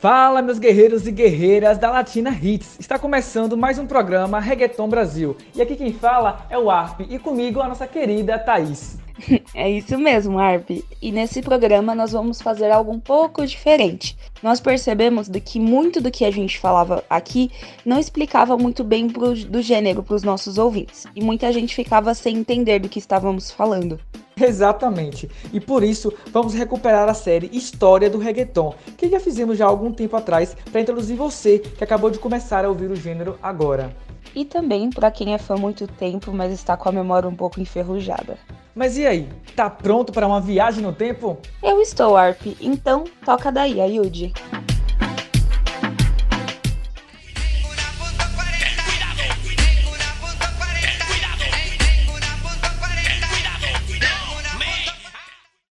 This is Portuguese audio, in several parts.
Fala, meus guerreiros e guerreiras da Latina Hits! Está começando mais um programa Reggaeton Brasil. E aqui quem fala é o Arp e comigo a nossa querida Thaís. É isso mesmo, Arp. E nesse programa nós vamos fazer algo um pouco diferente. Nós percebemos de que muito do que a gente falava aqui não explicava muito bem pro, do gênero para os nossos ouvintes. E muita gente ficava sem entender do que estávamos falando. Exatamente. E por isso vamos recuperar a série História do Reggaeton, que já fizemos já há algum tempo atrás para introduzir você que acabou de começar a ouvir o gênero agora. E também para quem é fã há muito tempo, mas está com a memória um pouco enferrujada. Mas e aí, tá pronto para uma viagem no tempo? Eu estou, Arp. Então, toca daí, Ayude.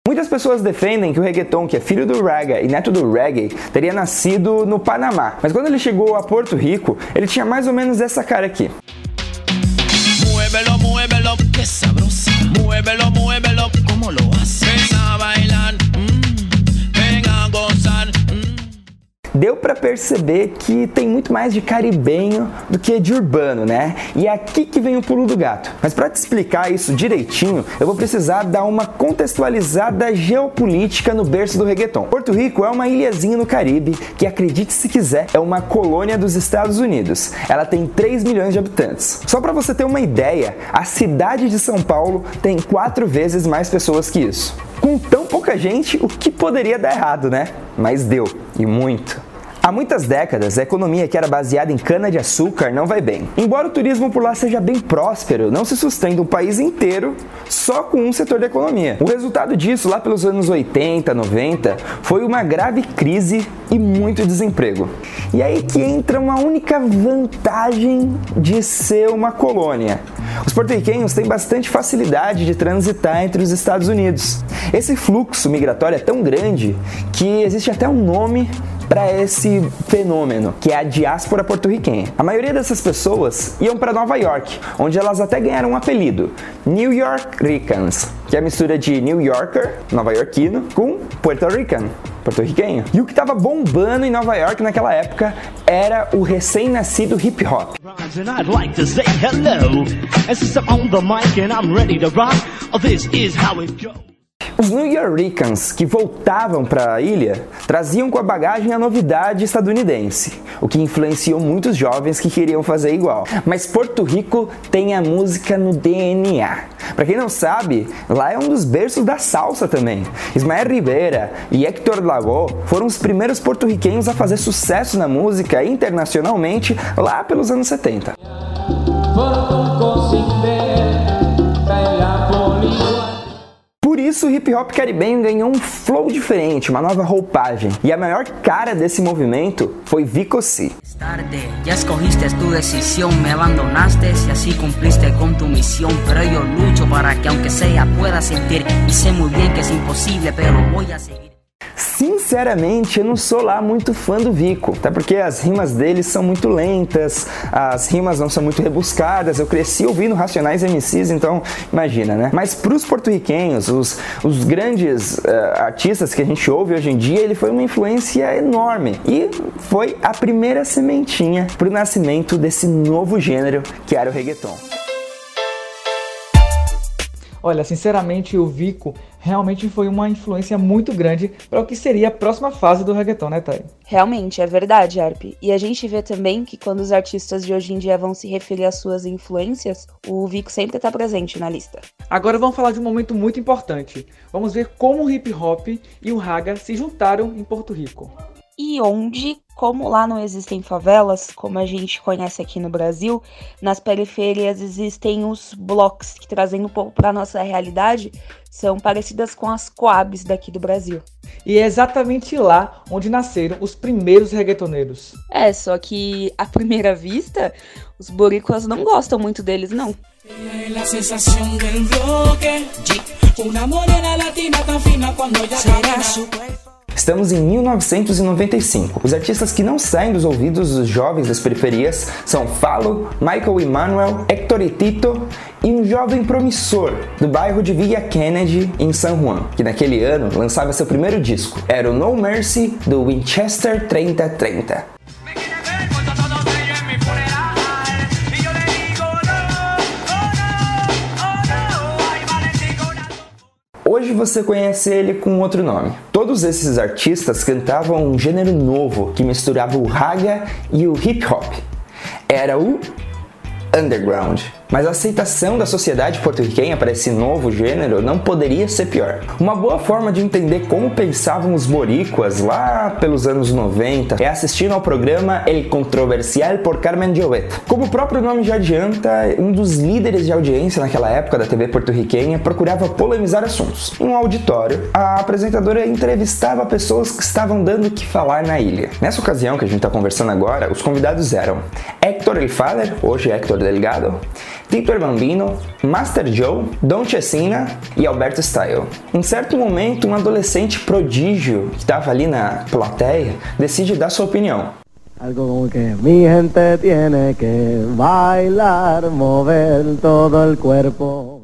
Muitas pessoas defendem que o reggaeton, que é filho do reggae e neto do reggae, teria nascido no Panamá. Mas quando ele chegou a Porto Rico, ele tinha mais ou menos essa cara aqui. Muévelo, muévelo, que sabrosa. Muévelo, muévelo, para perceber que tem muito mais de caribenho do que de urbano, né? E é aqui que vem o pulo do gato. Mas para te explicar isso direitinho, eu vou precisar dar uma contextualizada geopolítica no berço do reggaeton. Porto Rico é uma ilhazinha no Caribe que, acredite se quiser, é uma colônia dos Estados Unidos. Ela tem 3 milhões de habitantes. Só para você ter uma ideia, a cidade de São Paulo tem quatro vezes mais pessoas que isso. Com tão pouca gente, o que poderia dar errado, né? Mas deu, e muito. Há muitas décadas, a economia que era baseada em cana-de-açúcar não vai bem. Embora o turismo por lá seja bem próspero, não se sustenta um país inteiro só com um setor da economia. O resultado disso, lá pelos anos 80, 90, foi uma grave crise e muito desemprego. E aí que entra uma única vantagem de ser uma colônia. Os porto-riquenhos têm bastante facilidade de transitar entre os Estados Unidos. Esse fluxo migratório é tão grande que existe até um nome para esse fenômeno, que é a diáspora porto-riquenha. A maioria dessas pessoas iam para Nova York, onde elas até ganharam um apelido, New York Ricans, que é a mistura de New Yorker, nova-iorquino, com Puerto Rican, porto-riquenho. E o que estava bombando em Nova York naquela época era o recém-nascido hip hop. Os New Yorkers que voltavam para a ilha traziam com a bagagem a novidade estadunidense, o que influenciou muitos jovens que queriam fazer igual. Mas Porto Rico tem a música no DNA. Para quem não sabe, lá é um dos berços da salsa também. Ismael Rivera e Héctor Lavoe foram os primeiros porto-riquenhos a fazer sucesso na música internacionalmente lá pelos anos 70. Isso o hip hop caribenho ganhou um flow diferente, uma nova roupagem. E a maior cara desse movimento foi Vico C. Tarde, ya escogiste tu decisión, me abandonaste y así cumpliste con tu misión. Pero yo lucho para que aunque sea pueda sentir y sé muy bien que es imposible, pero voy a seguir. Sinceramente, eu não sou lá muito fã do Vico, até porque as rimas dele são muito lentas, as rimas não são muito rebuscadas. Eu cresci ouvindo Racionais MCs, então imagina, né? Mas para os porto-riquenhos, os, os grandes uh, artistas que a gente ouve hoje em dia, ele foi uma influência enorme e foi a primeira sementinha para o nascimento desse novo gênero que era o reggaeton. Olha, sinceramente, o Vico realmente foi uma influência muito grande para o que seria a próxima fase do reggaeton, né, Thay? Realmente, é verdade, Arp. E a gente vê também que quando os artistas de hoje em dia vão se referir às suas influências, o Vico sempre está presente na lista. Agora vamos falar de um momento muito importante. Vamos ver como o hip hop e o raga se juntaram em Porto Rico e onde, como lá não existem favelas, como a gente conhece aqui no Brasil, nas periferias existem os blocos que trazendo um pouco para nossa realidade são parecidas com as coabs daqui do Brasil. E é exatamente lá onde nasceram os primeiros reggaetoneiros. É, só que à primeira vista, os boricuas não gostam muito deles, não. Estamos em 1995. Os artistas que não saem dos ouvidos dos jovens das periferias são Falo, Michael Emanuel, Hector e Tito e um jovem promissor do bairro de Villa Kennedy, em San Juan, que naquele ano lançava seu primeiro disco. Era o No Mercy do Winchester 3030. Hoje você conhece ele com outro nome. Todos esses artistas cantavam um gênero novo que misturava o raga e o hip hop. Era o underground. Mas a aceitação da sociedade porto-riquenha para esse novo gênero não poderia ser pior. Uma boa forma de entender como pensavam os boricuas lá pelos anos 90 é assistindo ao programa El Controversial por Carmen Jovet. Como o próprio nome já adianta, um dos líderes de audiência naquela época da TV porto-riquenha procurava polemizar assuntos. Em um auditório, a apresentadora entrevistava pessoas que estavam dando o que falar na ilha. Nessa ocasião que a gente está conversando agora, os convidados eram Héctor El Fader, hoje Héctor Delgado, Tito Bambino, Master Joe, Don Chesina e Alberto Style. Em certo momento, um adolescente prodígio que estava ali na plateia decide dar sua opinião. Algo como que mi gente tiene que bailar, mover todo el cuerpo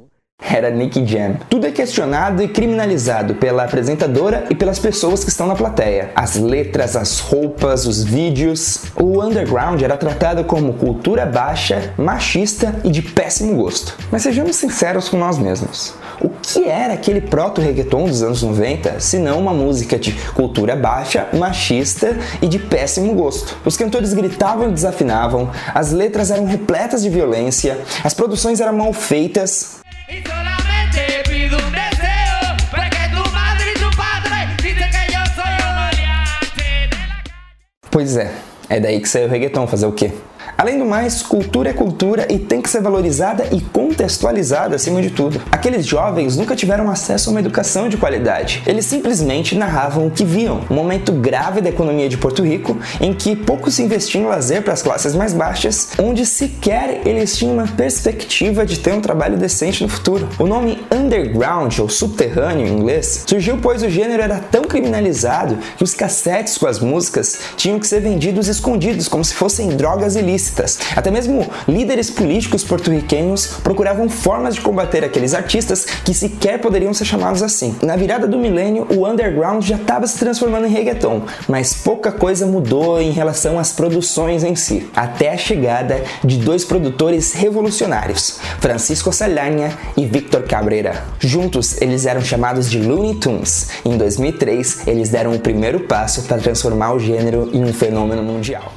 era Nicky Jam. Tudo é questionado e criminalizado pela apresentadora e pelas pessoas que estão na plateia. As letras, as roupas, os vídeos. O underground era tratado como cultura baixa, machista e de péssimo gosto. Mas sejamos sinceros com nós mesmos. O que era aquele proto-reggaeton dos anos 90, se não uma música de cultura baixa, machista e de péssimo gosto? Os cantores gritavam e desafinavam, as letras eram repletas de violência, as produções eram mal feitas, Pois é, é daí que saiu o reggaeton, fazer o quê? Além do mais, cultura é cultura e tem que ser valorizada e contextualizada acima de tudo. Aqueles jovens nunca tiveram acesso a uma educação de qualidade. Eles simplesmente narravam o que viam. Um momento grave da economia de Porto Rico, em que pouco se investia em lazer para as classes mais baixas, onde sequer eles tinham uma perspectiva de ter um trabalho decente no futuro. O nome underground ou subterrâneo em inglês surgiu pois o gênero era tão criminalizado que os cassetes com as músicas tinham que ser vendidos escondidos como se fossem drogas ilícitas ilícitas. Até mesmo líderes políticos porto-riquenhos procuravam formas de combater aqueles artistas que sequer poderiam ser chamados assim. Na virada do milênio, o underground já estava se transformando em reggaeton, mas pouca coisa mudou em relação às produções em si, até a chegada de dois produtores revolucionários, Francisco Salhanha e Victor Cabrera. Juntos, eles eram chamados de Looney Tunes. Em 2003, eles deram o primeiro passo para transformar o gênero em um fenômeno mundial.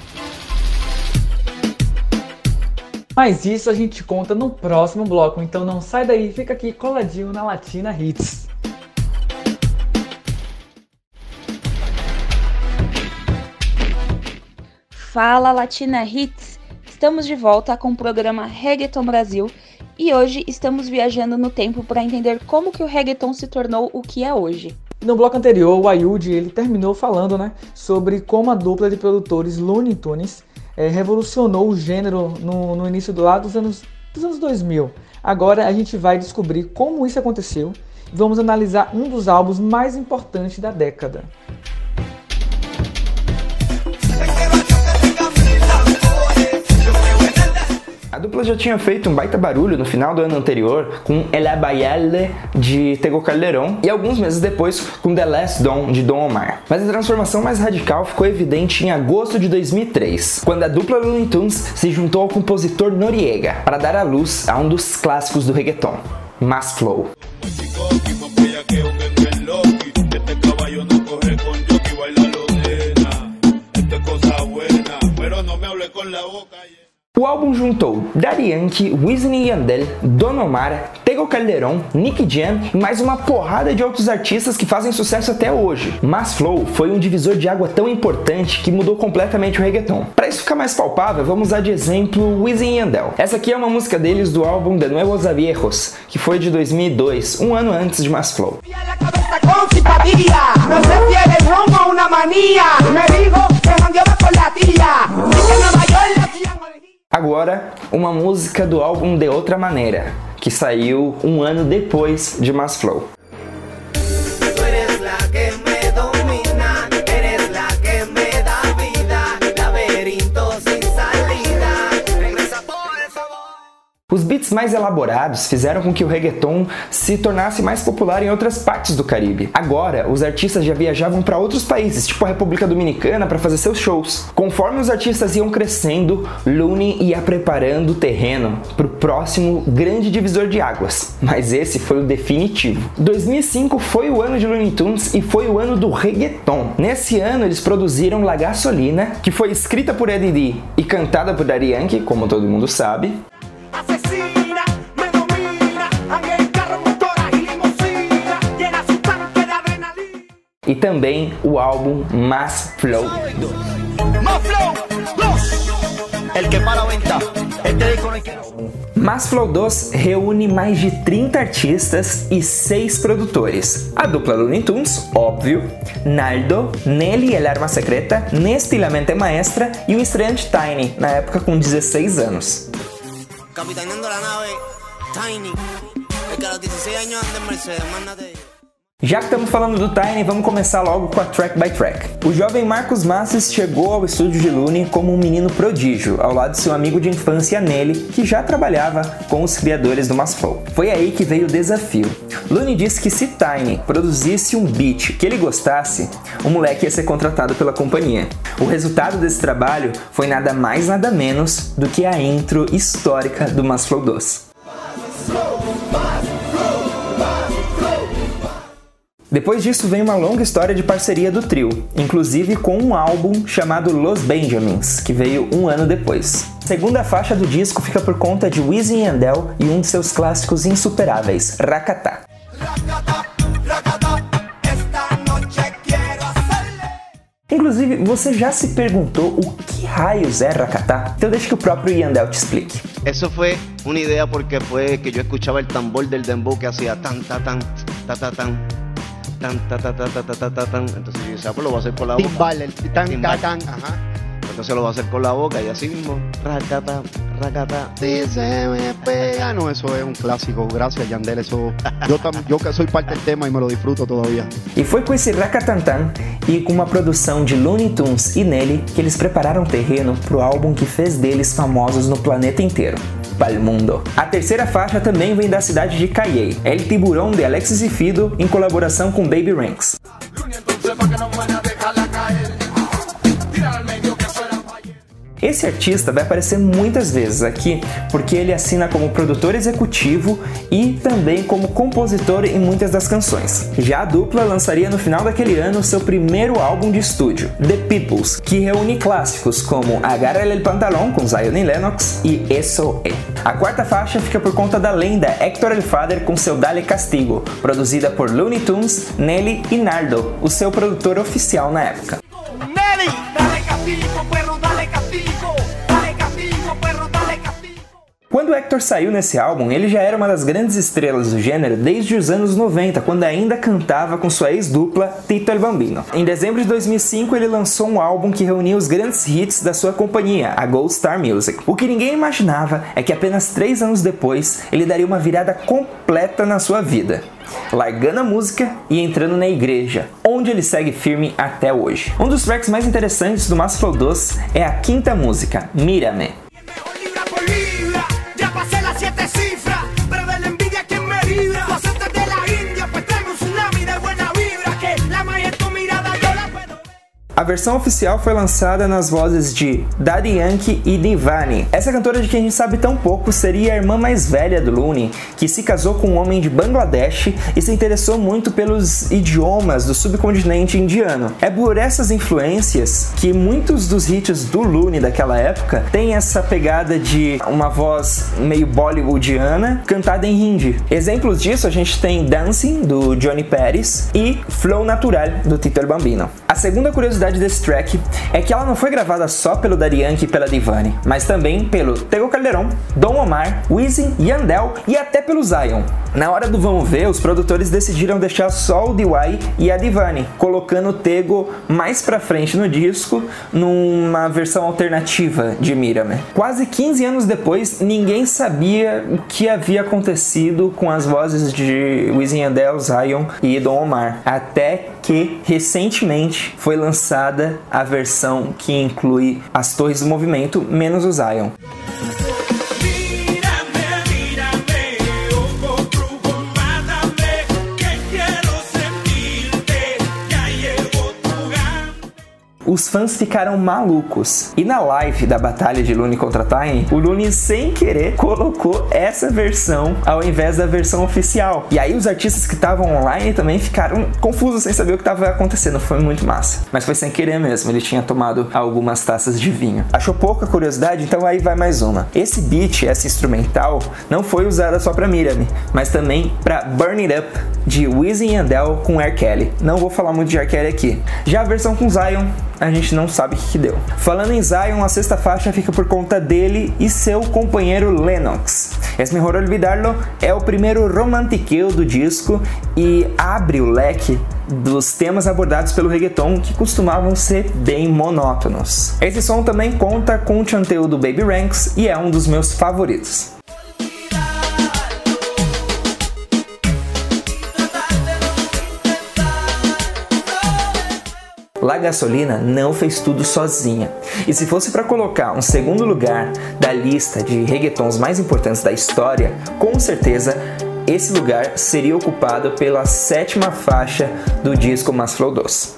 Mas isso a gente conta no próximo bloco, então não sai daí, fica aqui coladinho na Latina Hits. Fala Latina Hits! Estamos de volta com o programa Reggaeton Brasil e hoje estamos viajando no tempo para entender como que o reggaeton se tornou o que é hoje. No bloco anterior, o Ayud ele terminou falando né, sobre como a dupla de produtores Looney Tunes é, revolucionou o gênero no, no início do lado dos anos, dos anos 2000. Agora a gente vai descobrir como isso aconteceu e vamos analisar um dos álbuns mais importantes da década. A dupla já tinha feito um baita barulho no final do ano anterior com El Abayale de Tego Calderón e alguns meses depois com The Last Dawn de Don Omar. Mas a transformação mais radical ficou evidente em agosto de 2003, quando a dupla Looney Tunes se juntou ao compositor Noriega para dar à luz a um dos clássicos do reggaeton, Mass Flow. O álbum juntou Daddy Yankee, Wisin Yandel, Don Omar, Tego Calderón, Nick Jam e mais uma porrada de outros artistas que fazem sucesso até hoje. Mas Flow foi um divisor de água tão importante que mudou completamente o reggaeton. Para isso ficar mais palpável, vamos usar de exemplo Wisin Yandel. Essa aqui é uma música deles do álbum De Nuevos a Viejos, que foi de 2002, um ano antes de Mas Flow. Agora, uma música do álbum De Outra Maneira, que saiu um ano depois de Mass Flow. Os beats mais elaborados fizeram com que o reggaeton se tornasse mais popular em outras partes do Caribe. Agora, os artistas já viajavam para outros países, tipo a República Dominicana, para fazer seus shows. Conforme os artistas iam crescendo, Looney ia preparando o terreno para o próximo grande divisor de águas. Mas esse foi o definitivo. 2005 foi o ano de Looney Tunes e foi o ano do reggaeton. Nesse ano, eles produziram La Gasolina, que foi escrita por Eddie D e cantada por Daddy Yankee, como todo mundo sabe. E também o álbum Mass Flow. Mass Flow 2 reúne mais de 30 artistas e 6 produtores. A dupla Looney Tunes, óbvio, Naldo, Nelly El Arma Secreta, Nesty La Mente Maestra e o estreante Tiny, na época com 16 anos. Capitaneando la nave, Tiny, el que a los 16 años anda en Mercedes, mándate já que estamos falando do Tiny, vamos começar logo com a track by track. O jovem Marcos Masses chegou ao estúdio de Looney como um menino prodígio, ao lado de seu amigo de infância Nelly, que já trabalhava com os criadores do Masflow. Foi aí que veio o desafio. Looney disse que se Tiny produzisse um beat que ele gostasse, o moleque ia ser contratado pela companhia. O resultado desse trabalho foi nada mais nada menos do que a intro histórica do Masflow 2. Depois disso vem uma longa história de parceria do trio, inclusive com um álbum chamado Los Benjamins, que veio um ano depois. A segunda faixa do disco fica por conta de Wisin Yandel e um de seus clássicos insuperáveis, Rakata. Inclusive, você já se perguntou o que raios é Rakata? Então deixa que o próprio Yandel te explique. Isso foi uma ideia porque foi que eu escutava o tambor del dembow que fazia tan tan tan tan tan tan tan, tan, tan, tan, tan, tan, tan, tan. Entonces yo decía, pues lo voy a hacer con la boca. Timbal, el tan, tan, tan, ajá. Entonces lo voy a hacer con la boca y así mismo, racata, racata. Sí, se me pega. No, eso es un clásico. Gracias, Yandel. Eso, yo, yo que soy parte del tema y me lo disfruto todavía. E foi com esse Racatantan e com uma produção de Looney Tunes e nele que eles prepararam o terreno pro álbum que fez deles famosos no planeta inteiro. Palmundo. A terceira faixa também vem da cidade de Cayey, El Tiburão de Alexis e Fido em colaboração com Baby Ranks. Esse artista vai aparecer muitas vezes aqui porque ele assina como produtor executivo e também como compositor em muitas das canções. Já a dupla lançaria no final daquele ano seu primeiro álbum de estúdio, The Peoples, que reúne clássicos como Agarra el Pantalón com Zion e Lennox e Eso É. A quarta faixa fica por conta da lenda Héctor El Father com seu Dale Castigo, produzida por Looney Tunes, Nelly e Nardo, o seu produtor oficial na época. Nelly, Quando Hector saiu nesse álbum, ele já era uma das grandes estrelas do gênero desde os anos 90, quando ainda cantava com sua ex-dupla Tito El Bambino. Em dezembro de 2005, ele lançou um álbum que reunia os grandes hits da sua companhia, a Gold Star Music. O que ninguém imaginava é que apenas três anos depois, ele daria uma virada completa na sua vida largando a música e entrando na igreja, onde ele segue firme até hoje. Um dos tracks mais interessantes do 2 é a quinta música, Mírame. A versão oficial foi lançada nas vozes de Daddy Yankee e Divani. Essa cantora de quem a gente sabe tão pouco seria a irmã mais velha do Looney, que se casou com um homem de Bangladesh e se interessou muito pelos idiomas do subcontinente indiano. É por essas influências que muitos dos hits do Looney daquela época têm essa pegada de uma voz meio bollywoodiana cantada em hindi. Exemplos disso a gente tem Dancing do Johnny Paris e Flow Natural do Tito Bambino. A segunda curiosidade curiosidade desse track é que ela não foi gravada só pelo Yankee e pela Divani, mas também pelo Tego Calderon, Dom Omar, Wisin, Yandel e até pelo Zion. Na hora do vamos ver, os produtores decidiram deixar só o DY e a Divani, colocando o Tego mais pra frente no disco, numa versão alternativa de Mirame. Quase 15 anos depois, ninguém sabia o que havia acontecido com as vozes de Wisin Yandel, Zion e Dom Omar, até que recentemente foi lançada a versão que inclui as torres do movimento menos o Zion. Os fãs ficaram malucos. E na live da batalha de Looney contra Time, o Looney sem querer colocou essa versão ao invés da versão oficial. E aí os artistas que estavam online também ficaram confusos sem saber o que estava acontecendo. Foi muito massa. Mas foi sem querer mesmo, ele tinha tomado algumas taças de vinho. Achou pouca curiosidade? Então aí vai mais uma. Esse beat, essa instrumental, não foi usada só para Miriam, mas também para Burn It Up de Wisin e Yandel com R. Kelly. Não vou falar muito de R. Kelly aqui. Já a versão com Zion, a gente não sabe o que, que, deu. Falando em Zion, a sexta faixa fica por conta dele e seu companheiro Lennox. Es Mejor Olvidarlo é o primeiro romantiqueo do disco e abre o leque dos temas abordados pelo reggaeton que costumavam ser bem monótonos. Esse som também conta com o chanteu do Baby Ranks e é um dos meus favoritos. La Gasolina não fez tudo sozinha. E se fosse para colocar um segundo lugar da lista de reggaetons mais importantes da história, com certeza esse lugar seria ocupado pela sétima faixa do disco Mas Flow 2.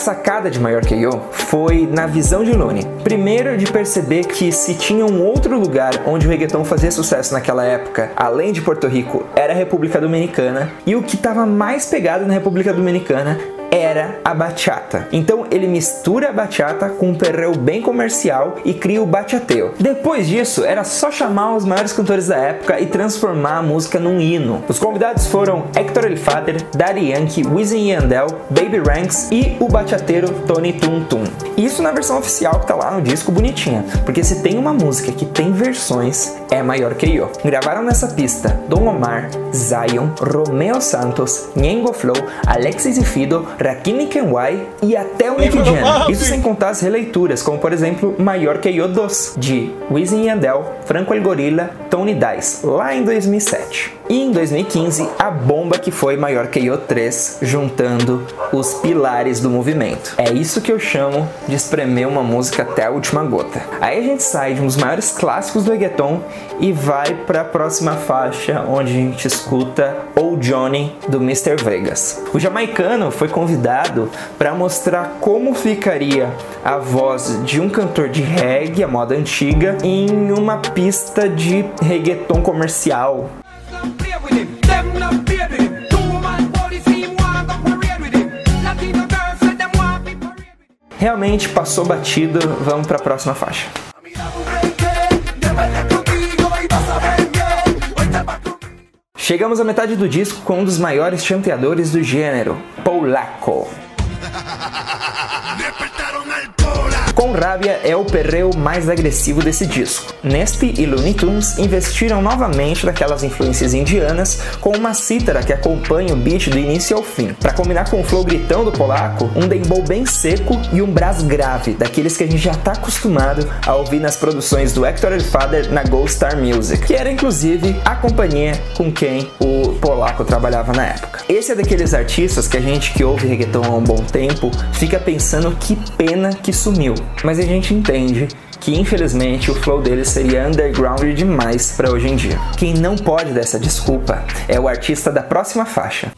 Sacada de Maior Eu foi na visão de Looney. Primeiro, de perceber que se tinha um outro lugar onde o reggaeton fazia sucesso naquela época, além de Porto Rico, era a República Dominicana, e o que estava mais pegado na República Dominicana era a bachata. Então ele mistura a bachata com um perreo bem comercial e cria o bachateo. Depois disso, era só chamar os maiores cantores da época e transformar a música num hino. Os convidados foram Hector El Father, Daddy Yankee, Wisin Yandel, Baby Ranks e o bachateiro Tony Tum Tum. Isso na versão oficial que tá lá no disco bonitinha, porque se tem uma música que tem versões, é maior que eu. Gravaram nessa pista Don Omar, Zion, Romeo Santos, Nhengo Flow, Alexis e Fido, Rakim Kenway e até o Nick Jam. Isso sem contar as releituras, como por exemplo Maior Que Eu 2, de Wisin Yandel, Franco El Gorilla, Tony Dice, lá em 2007. E em 2015, a bomba que foi Maior Que Eu 3, juntando os pilares do movimento. É isso que eu chamo de espremer uma música até a última gota. Aí a gente sai de um dos maiores clássicos do reggaeton e vai para a próxima faixa, onde a gente escuta O Johnny do Mr. Vegas. O jamaicano foi convidado para mostrar como ficaria a voz de um cantor de reggae, a moda antiga, em uma pista de reggaeton comercial. Realmente passou batido, vamos para a próxima faixa. Chegamos à metade do disco com um dos maiores chanteadores do gênero, Polaco. Com Rabia é o perreo mais agressivo desse disco. Neste e Looney Tunes investiram novamente naquelas influências indianas com uma cítara que acompanha o beat do início ao fim. Para combinar com o flow gritão do polaco, um dembow bem seco e um braço grave, daqueles que a gente já está acostumado a ouvir nas produções do Hector El Father na Gold Star Music, que era inclusive a companhia com quem o polaco trabalhava na época. Esse é daqueles artistas que a gente que ouve reggaeton há um bom tempo fica pensando que pena que sumiu mas a gente entende que infelizmente o flow dele seria underground demais para hoje em dia. Quem não pode dessa desculpa é o artista da próxima faixa.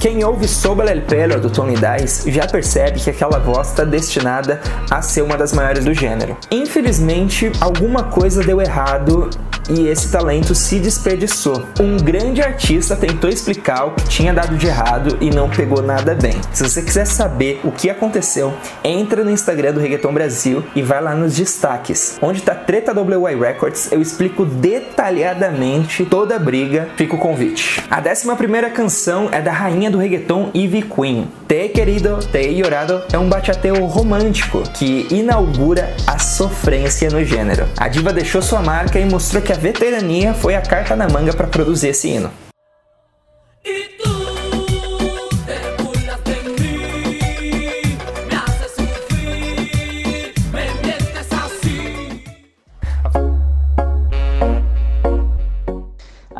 Quem ouve Sobre el Pelo do Tony Dice já percebe que aquela voz está destinada a ser uma das maiores do gênero. Infelizmente, alguma coisa deu errado e esse talento se desperdiçou. Um grande artista tentou explicar o que tinha dado de errado e não pegou nada bem. Se você quiser saber o que aconteceu, entra no Instagram do Reggaeton Brasil e vai lá nos destaques, onde tá Treta WY Records, eu explico detalhadamente toda a briga, fica o convite. A 11 primeira canção é da rainha do reggaeton Ivy Queen. Te Querido, Te Llorado é um bachateu romântico que inaugura a sofrência no gênero. A diva deixou sua marca e mostrou que a veterania foi a carta na manga para produzir esse hino.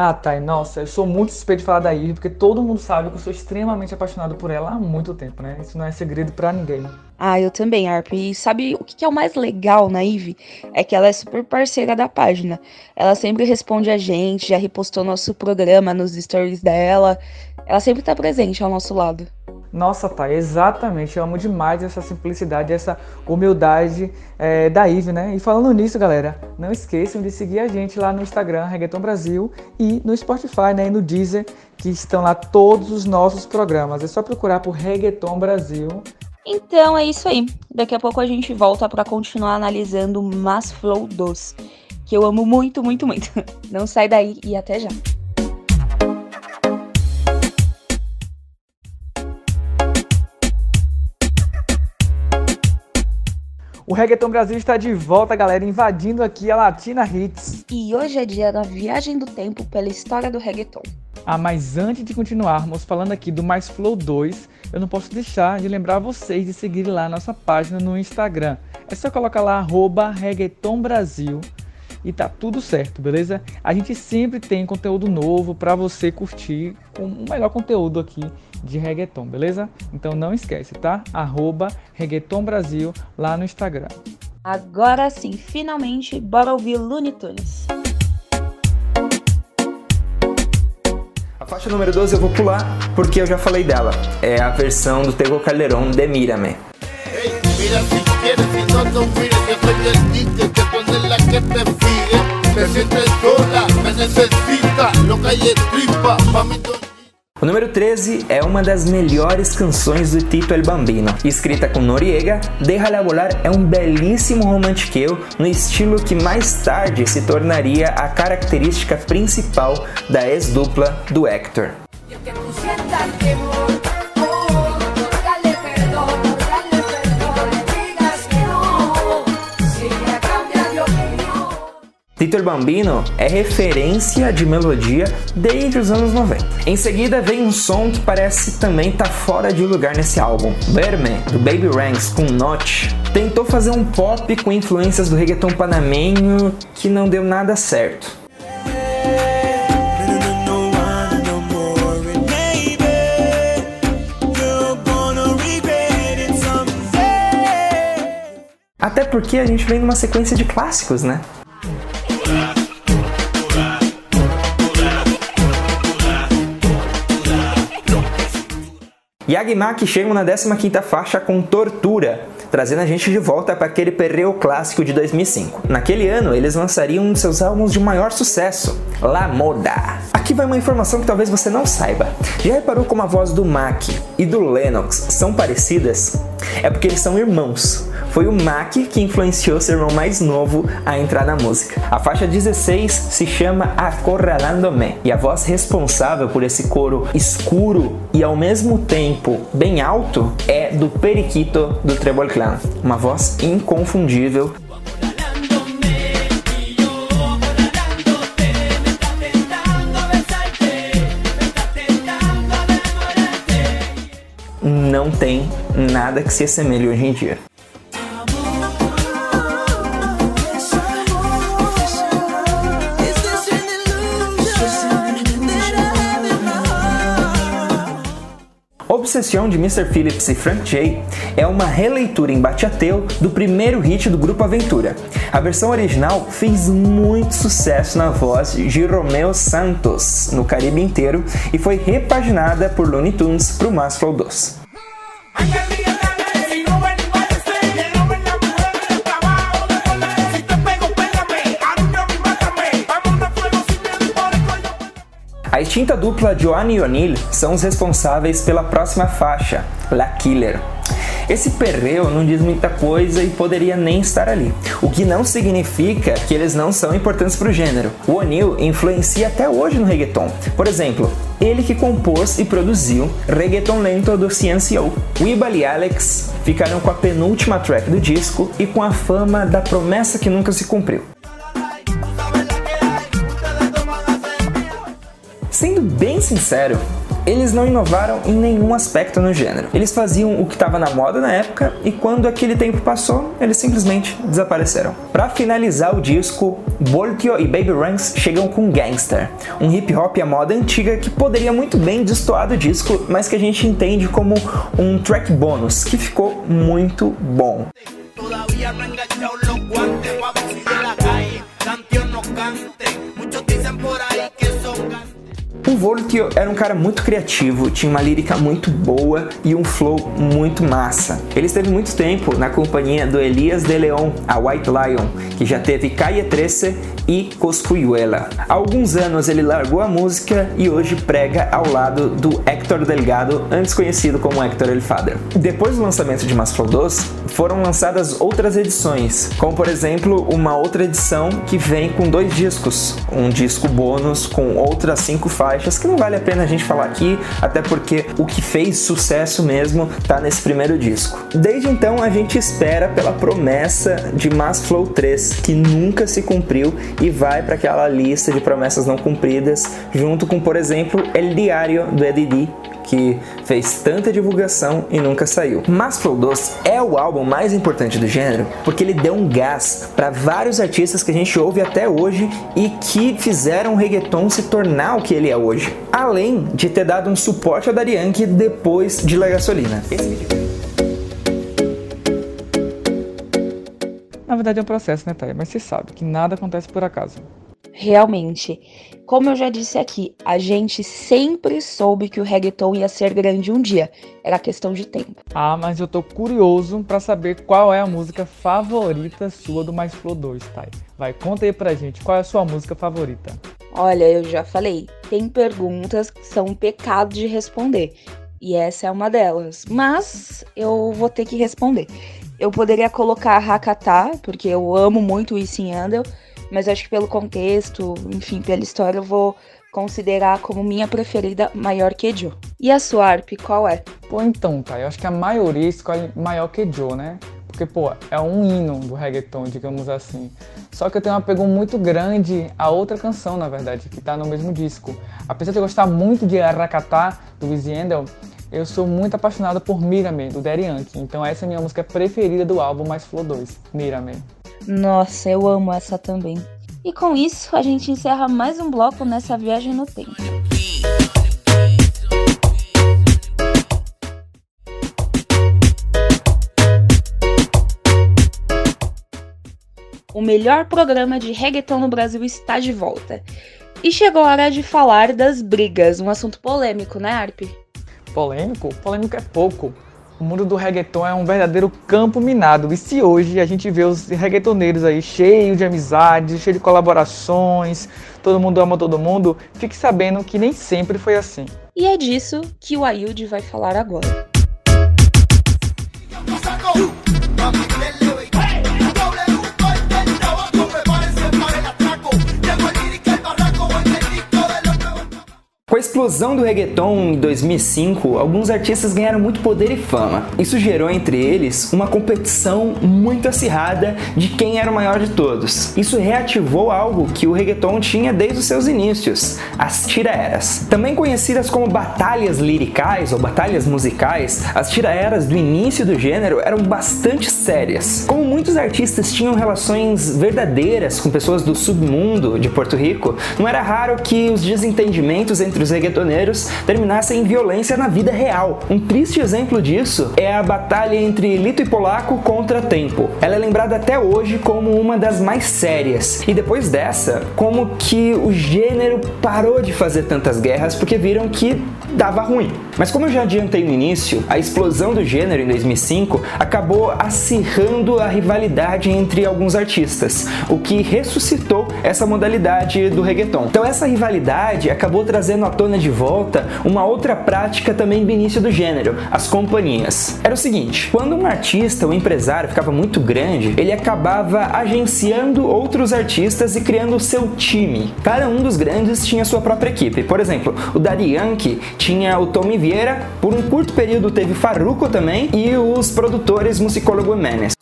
Ah, Thay, nossa, eu sou muito suspeito de falar da Ivy, porque todo mundo sabe que eu sou extremamente apaixonado por ela há muito tempo, né? Isso não é segredo para ninguém. Ah, eu também, Arp. E sabe o que é o mais legal na Ivy? É que ela é super parceira da página. Ela sempre responde a gente, já repostou nosso programa nos stories dela. Ela sempre tá presente ao nosso lado. Nossa, tá, exatamente. Eu amo demais essa simplicidade, essa humildade é, da Ive, né? E falando nisso, galera, não esqueçam de seguir a gente lá no Instagram, Reggaeton Brasil, e no Spotify, né? E no Deezer, que estão lá todos os nossos programas. É só procurar por Reggaeton Brasil. Então é isso aí. Daqui a pouco a gente volta para continuar analisando Mass Flow 2, que eu amo muito, muito, muito. Não sai daí e até já. O Reggaeton Brasil está de volta, galera, invadindo aqui a Latina Hits. E hoje é dia da viagem do tempo pela história do reggaeton. Ah, mas antes de continuarmos falando aqui do Mais Flow 2, eu não posso deixar de lembrar vocês de seguir lá nossa página no Instagram. É só colocar lá arroba Reggaeton Brasil e tá tudo certo, beleza? A gente sempre tem conteúdo novo para você curtir com o melhor conteúdo aqui de reggaeton, beleza? Então não esquece, tá? Arroba Reggaeton Brasil lá no Instagram. Agora sim, finalmente, bora ouvir Looney Tunes. A faixa número 12 eu vou pular porque eu já falei dela. É a versão do Tego Calderón de Mírame. Hey, mira si quieres, si no, no mires, yo soy el DJ que pone la que te fije. Te sientes sola, me necesita, lo que hay es tripa, pa' mi o número 13 é uma das melhores canções do Tito El Bambino. Escrita com Noriega, Déjala Volar é um belíssimo romantiqueu no estilo que mais tarde se tornaria a característica principal da ex-dupla do Hector. Tito Bambino é referência de melodia desde os anos 90. Em seguida vem um som que parece também estar tá fora de lugar nesse álbum. Berme, do Baby Ranks com Notch, tentou fazer um pop com influências do reggaeton panamenho que não deu nada certo. Até porque a gente vem numa sequência de clássicos, né? Yagmak chega na 15ª faixa com Tortura, trazendo a gente de volta para aquele perreo clássico de 2005. Naquele ano, eles lançariam um de seus álbuns de maior sucesso, La Moda. Aqui vai uma informação que talvez você não saiba. Já reparou como a voz do Mac e do Lennox são parecidas? É porque eles são irmãos. Foi o Mac que influenciou seu irmão mais novo a entrar na música. A faixa 16 se chama Acorralando-me e a voz responsável por esse coro escuro e ao mesmo tempo bem alto é do Periquito do Trebol Clan. Uma voz inconfundível não tem nada que se assemelhe hoje em dia. Obsession de Mr. Phillips e Frank J é uma releitura em bateateu do primeiro hit do grupo Aventura. A versão original fez muito sucesso na voz de Romeo Santos no Caribe inteiro e foi repaginada por Looney Tunes para o Mass Flow 2. Extinta dupla Joanne e O'Neill são os responsáveis pela próxima faixa, La Killer. Esse perreo não diz muita coisa e poderia nem estar ali, o que não significa que eles não são importantes para o gênero. O O'Neill influencia até hoje no reggaeton. Por exemplo, ele que compôs e produziu Reggaeton Lento do CNCO. Weebal e Alex ficaram com a penúltima track do disco e com a fama da promessa que nunca se cumpriu. Sendo bem sincero, eles não inovaram em nenhum aspecto no gênero. Eles faziam o que estava na moda na época e quando aquele tempo passou, eles simplesmente desapareceram. Para finalizar o disco, Voltio e Baby Ranks chegam com Gangster, um hip hop à moda antiga que poderia muito bem destoar do disco, mas que a gente entende como um track bônus que ficou muito bom. O Voltio era um cara muito criativo, tinha uma lírica muito boa e um flow muito massa. Ele esteve muito tempo na companhia do Elias de Leon, a White Lion, que já teve Calle 13 e Coscuyuela. Há alguns anos ele largou a música e hoje prega ao lado do Hector Delgado, antes conhecido como Hector El Father. Depois do lançamento de Mas Flow 2, foram lançadas outras edições, como por exemplo uma outra edição que vem com dois discos, um disco bônus com outras cinco faixas faixas que não vale a pena a gente falar aqui, até porque o que fez sucesso mesmo tá nesse primeiro disco. Desde então a gente espera pela promessa de Mass Flow 3, que nunca se cumpriu e vai para aquela lista de promessas não cumpridas, junto com, por exemplo, El Diário do Eddie que fez tanta divulgação e nunca saiu. Mas Flow 2 é o álbum mais importante do gênero porque ele deu um gás para vários artistas que a gente ouve até hoje e que fizeram o reggaeton se tornar o que ele é hoje. Além de ter dado um suporte ao Daddy depois de La Gasolina. Na verdade é um processo, né, Thay? Mas você sabe que nada acontece por acaso. Realmente. Como eu já disse aqui, a gente sempre soube que o reggaeton ia ser grande um dia. Era questão de tempo. Ah, mas eu tô curioso para saber qual é a música favorita sua do Mais Flow 2, Thay. Vai, conta aí pra gente, qual é a sua música favorita? Olha, eu já falei, tem perguntas que são um pecado de responder. E essa é uma delas. Mas eu vou ter que responder. Eu poderia colocar Hakata, porque eu amo muito o Issing Andel mas acho que pelo contexto, enfim, pela história, eu vou considerar como minha preferida maior que Joe. E a sua Arp, qual é? Pô, então, tá, eu acho que a maioria escolhe maior que Joe, né? Porque, pô, é um hino do reggaeton, digamos assim. Só que eu tenho um apego muito grande a outra canção, na verdade, que tá no mesmo disco. Apesar de eu gostar muito de Arrakatá, do Wizzy Endel, eu sou muito apaixonado por Mirame, do Daddy Yankee. Então essa é a minha música preferida do álbum Mais Flow 2, Mirame. Nossa, eu amo essa também. E com isso, a gente encerra mais um bloco nessa viagem no tempo. O melhor programa de reggaeton no Brasil está de volta. E chegou a hora de falar das brigas, um assunto polêmico, né, Arp? Polêmico? Polêmico é pouco o mundo do reggaeton é um verdadeiro campo minado. E se hoje a gente vê os reggaetoneiros aí cheios de amizades, cheios de colaborações, todo mundo ama todo mundo, fique sabendo que nem sempre foi assim. E é disso que o Ailde vai falar agora. Explosão do reggaeton em 2005, alguns artistas ganharam muito poder e fama. Isso gerou entre eles uma competição muito acirrada de quem era o maior de todos. Isso reativou algo que o reggaeton tinha desde os seus inícios, as tiraeras. Também conhecidas como batalhas liricais ou batalhas musicais, as tiraeras do início do gênero eram bastante sérias. Como muitos artistas tinham relações verdadeiras com pessoas do submundo de Porto Rico, não era raro que os desentendimentos entre os reggaetoneiros terminassem em violência na vida real. Um triste exemplo disso é a batalha entre Lito e Polaco contra Tempo. Ela é lembrada até hoje como uma das mais sérias. E depois dessa, como que o gênero parou de fazer tantas guerras porque viram que dava ruim. Mas como eu já adiantei no início, a explosão do gênero em 2005 acabou acirrando a rivalidade entre alguns artistas, o que ressuscitou essa modalidade do reggaeton. Então essa rivalidade acabou trazendo à tona de volta uma outra prática também do início do gênero, as companhias. Era o seguinte, quando um artista ou um empresário ficava muito grande, ele acabava agenciando outros artistas e criando o seu time. Cada um dos grandes tinha sua própria equipe. Por exemplo, o Daddy Yankee tinha o Tommy Vieira, por um curto período teve Farruko também e os produtores Musicólogo Menes.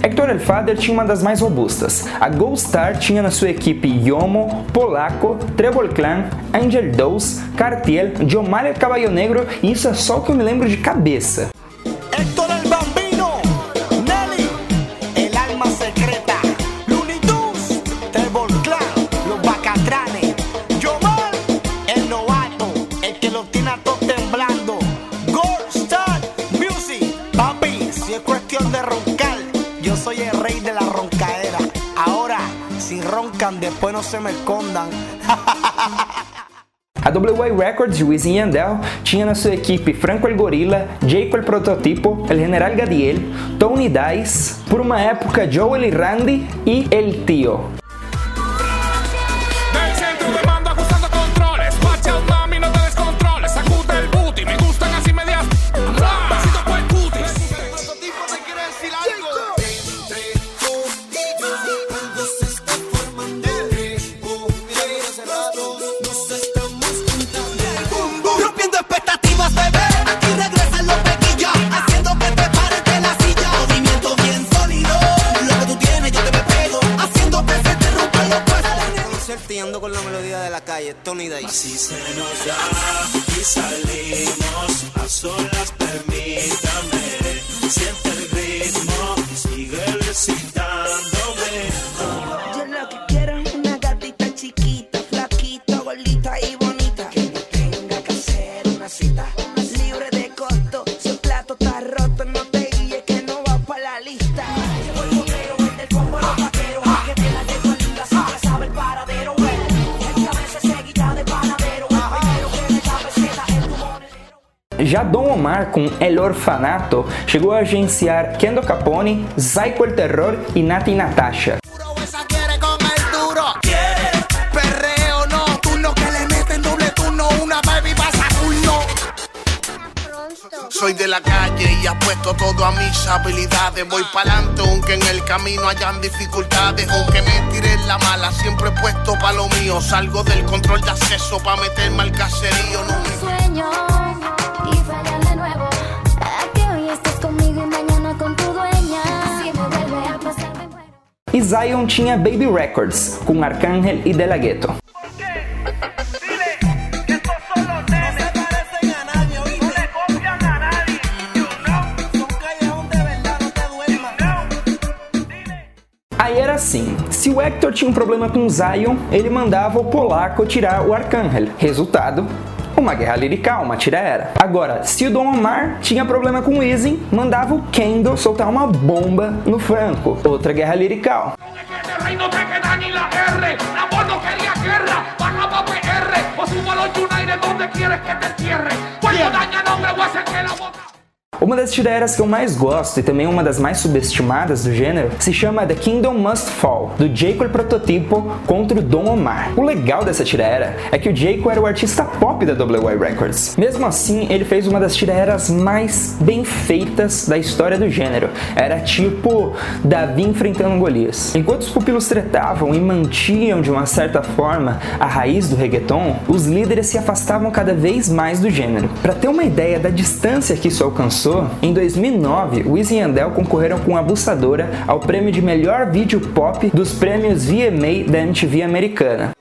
Hector El Father tinha uma das mais robustas. A Gold Star tinha na sua equipe Yomo, Polaco, Treble Clan, Angel Dose, Cartiel, el Caballo Negro e isso é só o que eu me lembro de cabeça. Cuestión de roncar, yo soy el rey de la roncaera. Ahora, si roncan, después no se me escondan. A WY Records Wisin e Yandel tinha na sua equipe Franco el Gorila, Jaco el Prototipo, El General Gadiel, Tony Dice, por uma época Joel e Randy e El Tio. Así se nos da y salimos a solas, permítame. Siente el ritmo y sigue recitándome. Yo lo que quiero es una gatita chiquita, flaquita, gordita y bonita. Que no tenga que hacer una cita. Libre de costo, si el plato está roto, no te guíes que no va pa' la lista. Llegó el bombero, el del combo los vaqueros. Que tiene la Já Dom Omar, com El Orfanato, chegou a agenciar Kendo Capone, Zyko el Terror e Nati Natasha. Soy de la calle y apuesto todo a mis habilidades. Voy pa'lante aunque en el camino hayan dificultades. Aunque me tire la mala, siempre he puesto pa' lo mío. Salgo del control de acceso pa' meterme al caserío. No me sueño E Zion tinha Baby Records, com Arcángel e De La Ghetto. Aí era assim, se o Hector tinha um problema com o Zion, ele mandava o polaco tirar o Arcángel. Resultado, uma guerra lirical, uma tiraera. Agora, se o Dom Omar tinha problema com o Easy, mandava o Kendo soltar uma bomba no Franco. Outra guerra lirical. Uma das tiraeras que eu mais gosto e também uma das mais subestimadas do gênero se chama The Kingdom Must Fall, do Jaco el Prototipo contra o Dom Omar. O legal dessa tiraera é que o Jaco era o artista pop da WY Records. Mesmo assim, ele fez uma das tiraeras mais bem feitas da história do gênero. Era tipo Davi enfrentando Golias. Enquanto os pupilos tretavam e mantinham de uma certa forma a raiz do reggaeton, os líderes se afastavam cada vez mais do gênero. Para ter uma ideia da distância que isso alcançou, em 2009, Wisin e Yandel concorreram com Abusadora ao prêmio de melhor vídeo pop dos prêmios VMA da MTV americana.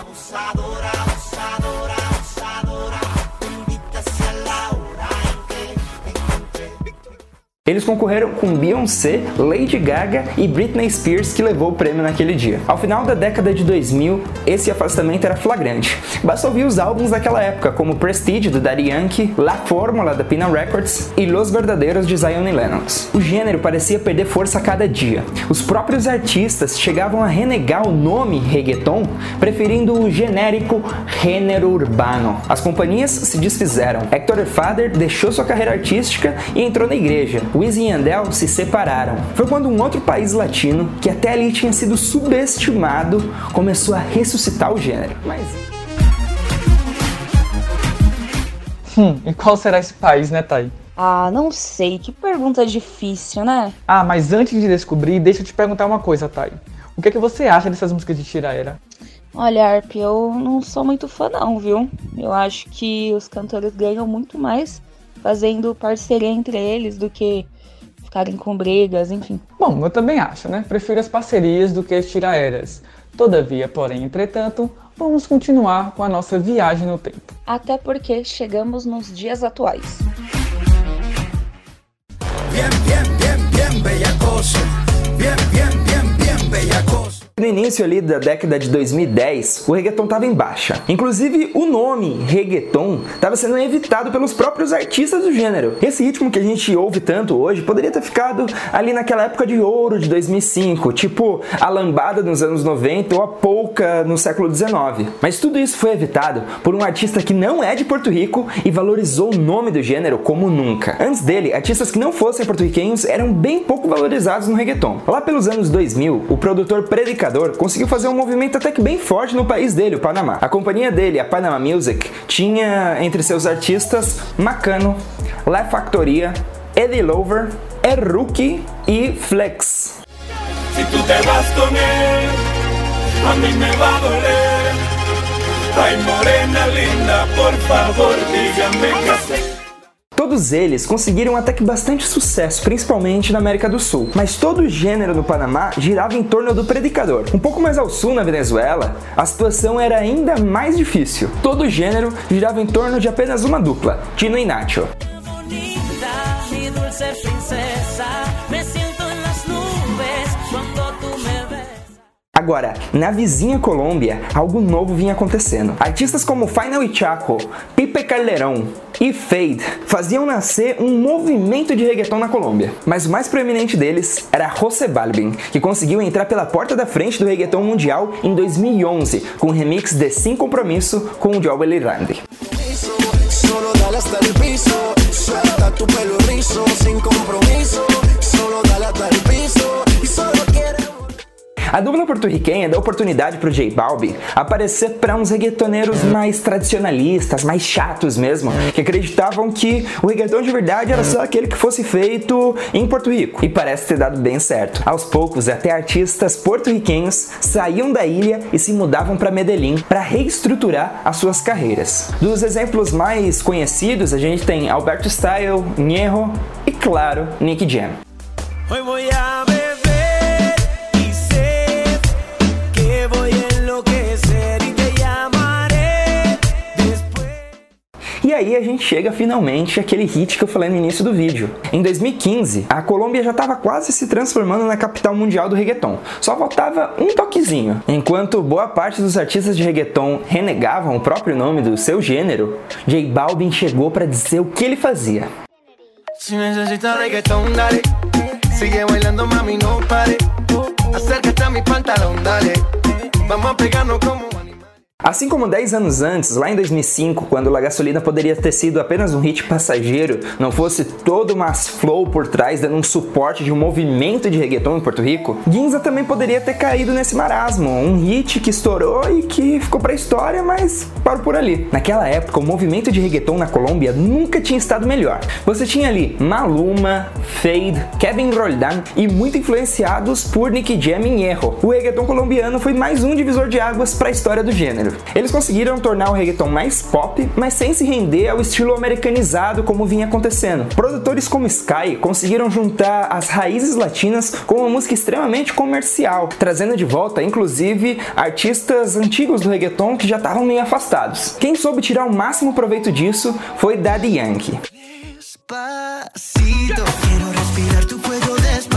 Abusadora, Eles concorreram com Beyoncé, Lady Gaga e Britney Spears, que levou o prêmio naquele dia. Ao final da década de 2000, esse afastamento era flagrante. Basta ouvir os álbuns daquela época, como Prestige, do Daddy Yankee, La Fórmula, da Pina Records e Los Verdadeiros, de Zion e Lennox. O gênero parecia perder força a cada dia. Os próprios artistas chegavam a renegar o nome reggaeton, preferindo o genérico gênero urbano. As companhias se desfizeram. Hector Father deixou sua carreira artística e entrou na igreja. Wisin e Yandel se separaram. Foi quando um outro país latino, que até ali tinha sido subestimado, começou a ressuscitar o gênero. Mas Hum, e qual será esse país, né, Thay? Ah, não sei. Que pergunta difícil, né? Ah, mas antes de descobrir, deixa eu te perguntar uma coisa, Thay. O que é que você acha dessas músicas de Tiraera? Olha, Arp, eu não sou muito fã não, viu? Eu acho que os cantores ganham muito mais fazendo parceria entre eles do que ficar ficarem com brigas, enfim. Bom, eu também acho, né? Prefiro as parcerias do que as tiraeras. Todavia, porém, entretanto, vamos continuar com a nossa viagem no tempo. Até porque chegamos nos dias atuais. Bien, bien, bien, bien bellacoso. Bien, bien, bien, bien bellacoso. No início ali da década de 2010, o reggaeton estava em baixa. Inclusive, o nome reggaeton estava sendo evitado pelos próprios artistas do gênero. Esse ritmo que a gente ouve tanto hoje poderia ter ficado ali naquela época de ouro de 2005, tipo a lambada nos anos 90 ou a polka no século 19. Mas tudo isso foi evitado por um artista que não é de Porto Rico e valorizou o nome do gênero como nunca. Antes dele, artistas que não fossem porto-riquenhos eram bem pouco valorizados no reggaeton. Lá pelos anos 2000, o produtor Predicador conseguiu fazer um movimento até que bem forte no país dele, o Panamá. A companhia dele, a Panama Music, tinha entre seus artistas Macano, La Factoria, Eddie Lover, Erruki e Flex. Si tú te vas con él, a mí me va a doler. Ay, morena linda, por favor, dígame que. Todos eles conseguiram até que bastante sucesso, principalmente na América do Sul. Mas todo o gênero no Panamá girava em torno do predicador. Um pouco mais ao sul, na Venezuela, a situação era ainda mais difícil. Todo o gênero girava em torno de apenas uma dupla, Tino e Nacho. bonita, Agora, na vizinha Colômbia, algo novo vinha acontecendo. Artistas como Final e Chaco, Pipe Calderón e Fade faziam nascer um movimento de reggaeton na Colômbia. Mas o mais proeminente deles era José Balvin, que conseguiu entrar pela porta da frente do reggaeton mundial em 2011 com o remix de Sem Compromisso com o Joel Randy. Suelta tu pelo rizo, sin compromiso. Solo dale hasta el piso. A dupla porto-riquenha deu oportunidade pro J Balvin aparecer para uns reggaetoneiros mais tradicionalistas, mais chatos mesmo, que acreditavam que o reggaeton de verdade era só aquele que fosse feito em Porto Rico. E parece ter dado bem certo. Aos poucos, até artistas porto-riquenhos saíam da ilha e se mudavam para Medellín para reestruturar as suas carreiras. Dos exemplos mais conhecidos, a gente tem Alberto Style, Ñejo e, claro, Nick Jam. Hoy E aí a gente chega finalmente àquele hit que eu falei no início do vídeo. Em 2015, a Colômbia já estava quase se transformando na capital mundial do reggaeton. Só faltava um toquezinho. Enquanto boa parte dos artistas de reggaeton renegavam o próprio nome do seu gênero, J Balvin chegou para dizer o que ele fazia. Si necesitas reggaetón, dale. Sigue bailando, mami, no pare. Acércate a mi pantalón, dale. Vamos a pegarnos como. Assim como 10 anos antes, lá em 2005, quando La Gasolina poderia ter sido apenas um hit passageiro, não fosse todo uma flow por trás dando um suporte de um movimento de reggaeton em Porto Rico, Ginza também poderia ter caído nesse marasmo, um hit que estourou e que ficou pra história, mas parou por ali. Naquela época, o movimento de reggaeton na Colômbia nunca tinha estado melhor. Você tinha ali Maluma, Fade, Kevin Roldan e muito influenciados por Nicky Jam e Ñejo. O reggaeton colombiano foi mais um divisor de águas para a história do gênero. Eles conseguiram tornar o reggaeton mais pop, mas sem se render ao estilo americanizado como vinha acontecendo. Produtores como Sky conseguiram juntar as raízes latinas com uma música extremamente comercial, trazendo de volta, inclusive, artistas antigos do reggaeton que já estavam meio afastados. Quem soube tirar o máximo proveito disso foi Daddy Yankee. Despacito,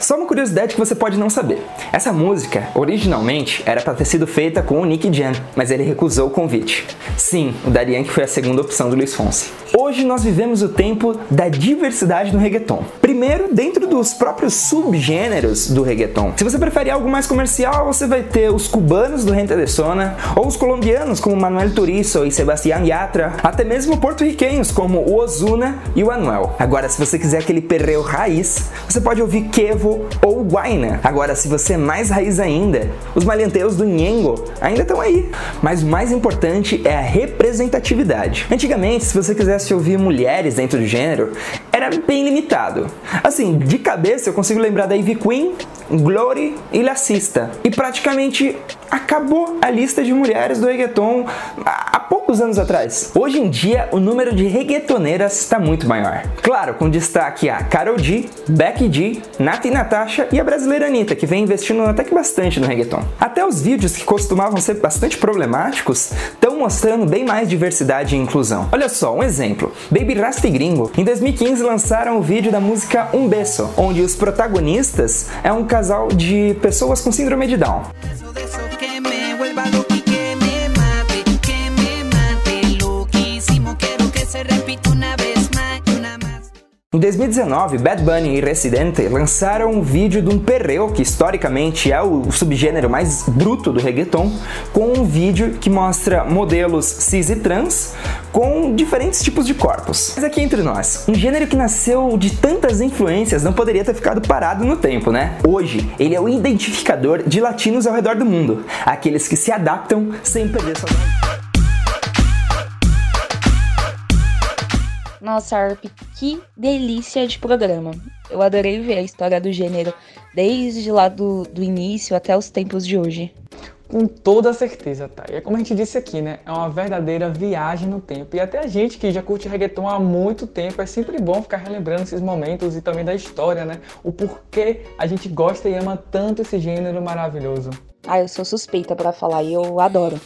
Só uma curiosidade que você pode não saber. Essa música, originalmente, era para ter sido feita com o Nick Jam, mas ele recusou o convite. Sim, o Daddy Yankee foi a segunda opção do Luiz Fonsi. Hoje nós vivemos o tempo da diversidade no reggaeton. Primeiro, dentro dos próprios subgêneros do reggaeton. Se você preferir algo mais comercial, você vai ter os cubanos do Renta de Sona, ou os colombianos como Manuel Turizo e Sebastián Yatra, até mesmo porto-riquenhos como o Ozuna e o Anuel. Agora, se você quiser aquele perreo raiz, você pode ouvir Kevo ou Guaina. Agora, se você é mais raiz ainda, os malianteus do Nhengo ainda estão aí. Mas o mais importante é a representatividade. Antigamente, se você quisesse ouvir mulheres dentro do gênero, era bem limitado. Assim, de cabeça eu consigo lembrar da Ivy Queen, Glory e Lacista. E praticamente acabou a lista de mulheres do reggaeton há poucos anos atrás. Hoje em dia, o número de reggaetoneiras está muito maior. Claro, com destaque a Karol G, Becky G, Nati Natasha e a brasileira Anitta, que vem investindo até que bastante no reggaeton. Até os vídeos que costumavam ser bastante problemáticos estão mostrando bem mais diversidade e inclusão. Olha só, um exemplo. Baby Rasta e Gringo, em 2015 lançaram o vídeo da música Um Beso, onde os protagonistas é um casal de pessoas com síndrome de Down. Em 2019, Bad Bunny e Residente lançaram um vídeo de um perreo, que historicamente é o subgênero mais bruto do reggaeton, com um vídeo que mostra modelos cis e trans com diferentes tipos de corpos. Mas aqui entre nós, um gênero que nasceu de tantas influências não poderia ter ficado parado no tempo, né? Hoje, ele é o identificador de latinos ao redor do mundo, aqueles que se adaptam sem perder sua Nossa, Arp, que delícia de programa. Eu adorei ver a história do gênero, desde lá do, do início até os tempos de hoje. Com toda certeza, tá? E é como a gente disse aqui, né? É uma verdadeira viagem no tempo. E até a gente que já curte reggaeton há muito tempo, é sempre bom ficar relembrando esses momentos e também da história, né? O porquê a gente gosta e ama tanto esse gênero maravilhoso. Ah, eu sou suspeita pra falar e eu adoro.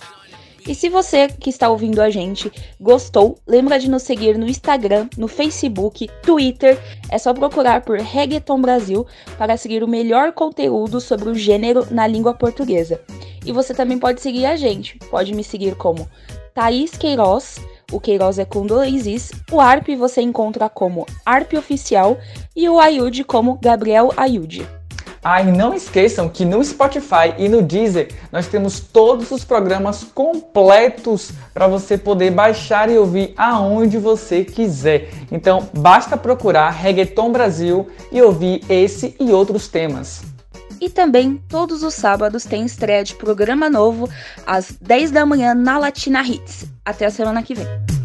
E se você que está ouvindo a gente gostou, lembra de nos seguir no Instagram, no Facebook, Twitter. É só procurar por Reggaeton Brasil para seguir o melhor conteúdo sobre o gênero na língua portuguesa. E você também pode seguir a gente. Pode me seguir como Thaís Queiroz. O Queiroz é com dois Is. O Arp você encontra como Arp Oficial. E o Ayud como Gabriel Ayud. Ah, e não esqueçam que no Spotify e no Deezer nós temos todos os programas completos para você poder baixar e ouvir aonde você quiser. Então basta procurar Reggaeton Brasil e ouvir esse e outros temas. E também, todos os sábados tem estreia de programa novo às 10 da manhã na Latina Hits. Até a semana que vem.